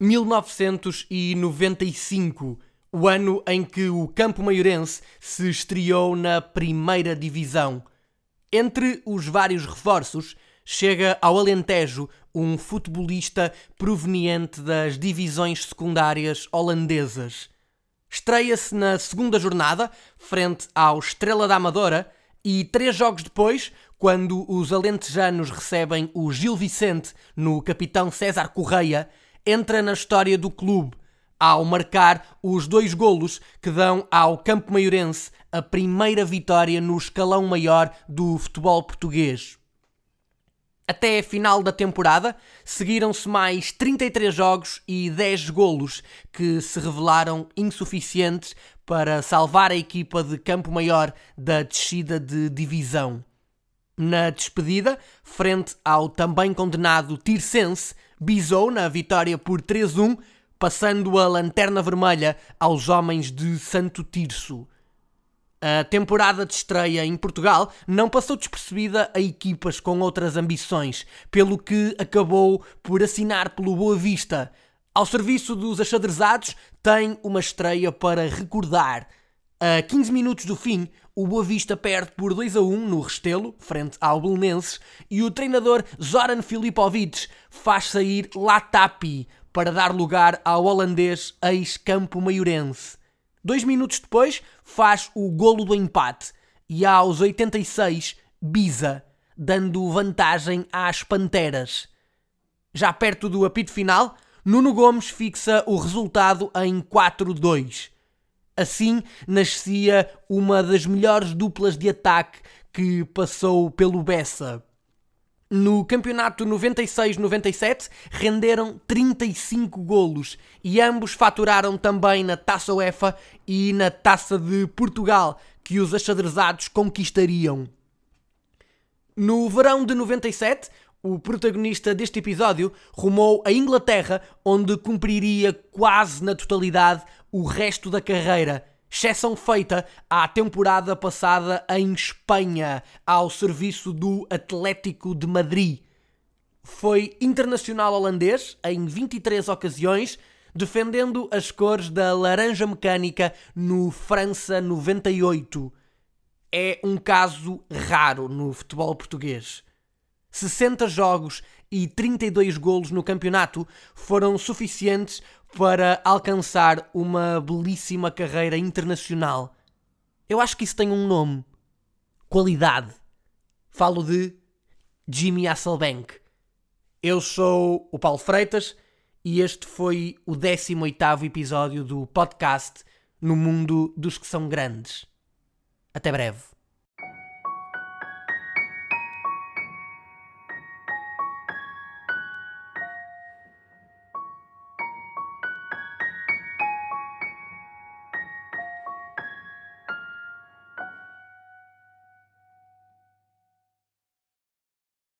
1995, o ano em que o Campo Maiorense se estreou na primeira divisão. Entre os vários reforços, chega ao Alentejo um futebolista proveniente das divisões secundárias holandesas. Estreia-se na segunda jornada, frente ao Estrela da Amadora, e três jogos depois, quando os alentejanos recebem o Gil Vicente no capitão César Correia, entra na história do clube ao marcar os dois golos que dão ao Campo Maiorense a primeira vitória no escalão maior do futebol português. Até a final da temporada, seguiram-se mais 33 jogos e 10 golos que se revelaram insuficientes para salvar a equipa de Campo Maior da descida de divisão. Na despedida, frente ao também condenado Tirsense, bisou na vitória por 3-1, passando a lanterna vermelha aos homens de Santo Tirso. A temporada de estreia em Portugal não passou despercebida a equipas com outras ambições, pelo que acabou por assinar pelo Boa Vista. Ao serviço dos achadrezados, tem uma estreia para recordar. A 15 minutos do fim, o Boa Vista perde por 2 a 1 no Restelo, frente ao Belenenses, e o treinador Zoran Filipovic faz sair Latapi para dar lugar ao holandês ex-campo maiorense. Dois minutos depois, faz o golo do empate e aos 86, Biza, dando vantagem às Panteras. Já perto do apito final, Nuno Gomes fixa o resultado em 4-2. Assim nascia uma das melhores duplas de ataque que passou pelo Bessa. No campeonato 96-97 renderam 35 golos e ambos faturaram também na Taça UEFA e na Taça de Portugal, que os achadrezados conquistariam. No verão de 97, o protagonista deste episódio rumou a Inglaterra, onde cumpriria quase na totalidade o resto da carreira exceção feita à temporada passada em Espanha, ao serviço do Atlético de Madrid. Foi internacional holandês em 23 ocasiões, defendendo as cores da laranja mecânica no França 98. É um caso raro no futebol português. 60 jogos e 32 golos no campeonato foram suficientes para alcançar uma belíssima carreira internacional. Eu acho que isso tem um nome: qualidade. Falo de Jimmy Hasselbank. Eu sou o Paulo Freitas e este foi o 18 episódio do podcast No Mundo dos que são grandes. Até breve.